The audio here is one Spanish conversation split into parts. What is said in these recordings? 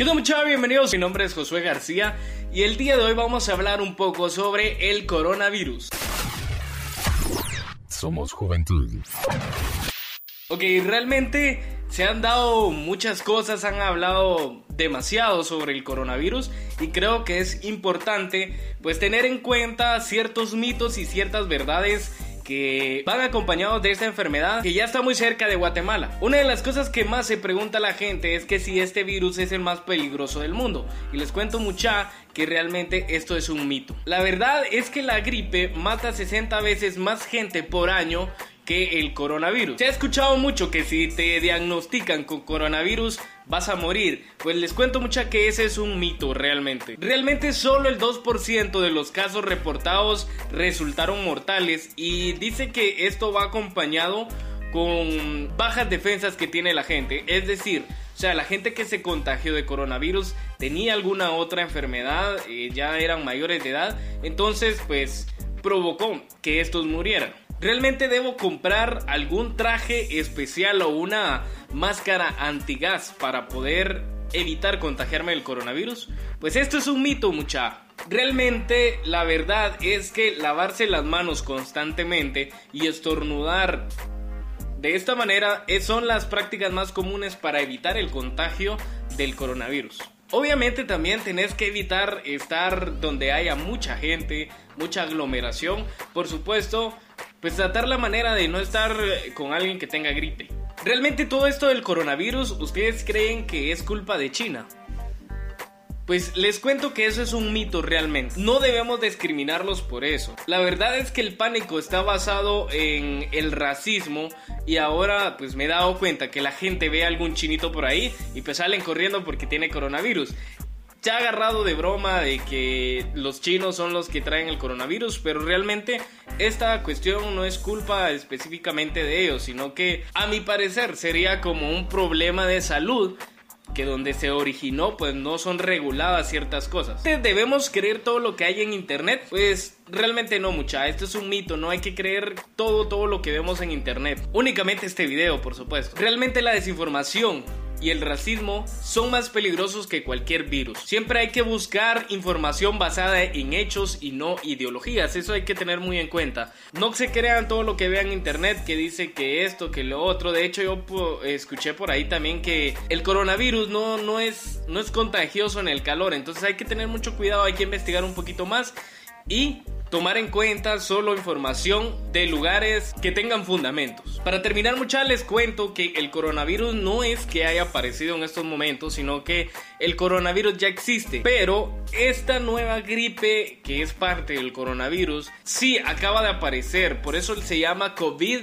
¿Qué tal muchachos? Bienvenidos, mi nombre es Josué García y el día de hoy vamos a hablar un poco sobre el coronavirus. Somos juventud. Ok, realmente se han dado muchas cosas, han hablado demasiado sobre el coronavirus y creo que es importante pues tener en cuenta ciertos mitos y ciertas verdades que van acompañados de esta enfermedad que ya está muy cerca de Guatemala. Una de las cosas que más se pregunta la gente es que si este virus es el más peligroso del mundo. Y les cuento mucha que realmente esto es un mito. La verdad es que la gripe mata 60 veces más gente por año que el coronavirus. Se ha escuchado mucho que si te diagnostican con coronavirus vas a morir. Pues les cuento mucha que ese es un mito realmente. Realmente solo el 2% de los casos reportados resultaron mortales y dice que esto va acompañado con bajas defensas que tiene la gente. Es decir, o sea, la gente que se contagió de coronavirus tenía alguna otra enfermedad, eh, ya eran mayores de edad, entonces pues provocó que estos murieran. ¿Realmente debo comprar algún traje especial o una máscara antigas para poder evitar contagiarme del coronavirus? Pues esto es un mito, mucha. Realmente la verdad es que lavarse las manos constantemente y estornudar de esta manera son las prácticas más comunes para evitar el contagio del coronavirus. Obviamente también tenés que evitar estar donde haya mucha gente, mucha aglomeración. Por supuesto, pues tratar la manera de no estar eh, con alguien que tenga gripe. ¿Realmente todo esto del coronavirus ustedes creen que es culpa de China? Pues les cuento que eso es un mito realmente. No debemos discriminarlos por eso. La verdad es que el pánico está basado en el racismo y ahora pues me he dado cuenta que la gente ve a algún chinito por ahí y pues salen corriendo porque tiene coronavirus se ha agarrado de broma de que los chinos son los que traen el coronavirus, pero realmente esta cuestión no es culpa específicamente de ellos, sino que a mi parecer sería como un problema de salud que donde se originó pues no son reguladas ciertas cosas. ¿Debemos creer todo lo que hay en internet? Pues realmente no mucha, esto es un mito, no hay que creer todo todo lo que vemos en internet. Únicamente este video, por supuesto. Realmente la desinformación y el racismo son más peligrosos que cualquier virus. Siempre hay que buscar información basada en hechos y no ideologías, eso hay que tener muy en cuenta. No se crean todo lo que vean en internet que dice que esto, que lo otro. De hecho, yo escuché por ahí también que el coronavirus no, no, es, no es contagioso en el calor, entonces hay que tener mucho cuidado, hay que investigar un poquito más y tomar en cuenta solo información de lugares que tengan fundamentos. Para terminar muchachos les cuento que el coronavirus no es que haya aparecido en estos momentos, sino que el coronavirus ya existe, pero esta nueva gripe que es parte del coronavirus sí acaba de aparecer, por eso se llama COVID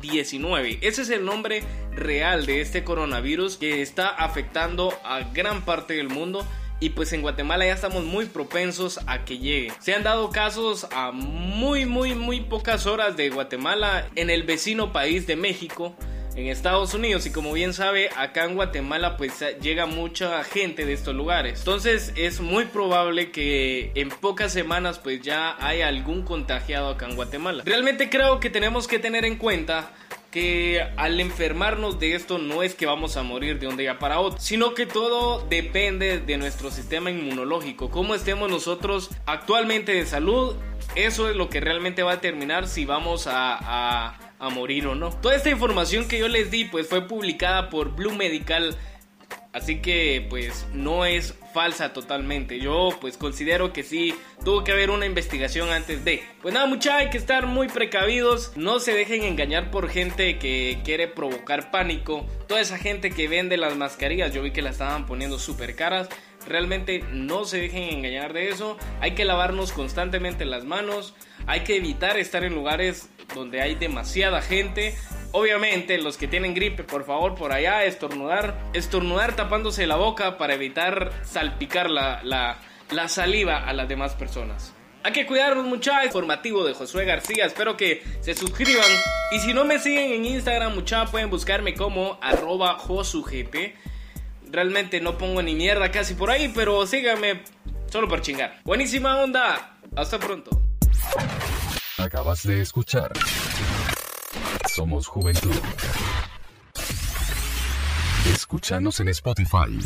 19. Ese es el nombre real de este coronavirus que está afectando a gran parte del mundo y pues en Guatemala ya estamos muy propensos a que llegue. Se han dado casos a muy muy muy pocas horas de Guatemala en el vecino país de México en Estados Unidos. Y como bien sabe acá en Guatemala pues llega mucha gente de estos lugares. Entonces es muy probable que en pocas semanas pues ya haya algún contagiado acá en Guatemala. Realmente creo que tenemos que tener en cuenta que al enfermarnos de esto no es que vamos a morir de un día para otro, sino que todo depende de nuestro sistema inmunológico, cómo estemos nosotros actualmente de salud, eso es lo que realmente va a determinar si vamos a, a morir o no. Toda esta información que yo les di pues fue publicada por Blue Medical Así que pues no es falsa totalmente. Yo pues considero que sí tuvo que haber una investigación antes de. Pues nada, mucha hay que estar muy precavidos. No se dejen engañar por gente que quiere provocar pánico. Toda esa gente que vende las mascarillas, yo vi que las estaban poniendo súper caras. Realmente no se dejen engañar de eso. Hay que lavarnos constantemente las manos. Hay que evitar estar en lugares donde hay demasiada gente. Obviamente, los que tienen gripe, por favor, por allá, estornudar. Estornudar tapándose la boca para evitar salpicar la, la, saliva a las demás personas. Hay que cuidarnos mucha informativo de Josué García. Espero que se suscriban. Y si no me siguen en Instagram, mucha pueden buscarme como arroba josugp. Realmente no pongo ni mierda casi por ahí, pero síganme solo por chingar. Buenísima onda. Hasta pronto. Acabas de escuchar somos Juventud. Escúchanos en Spotify.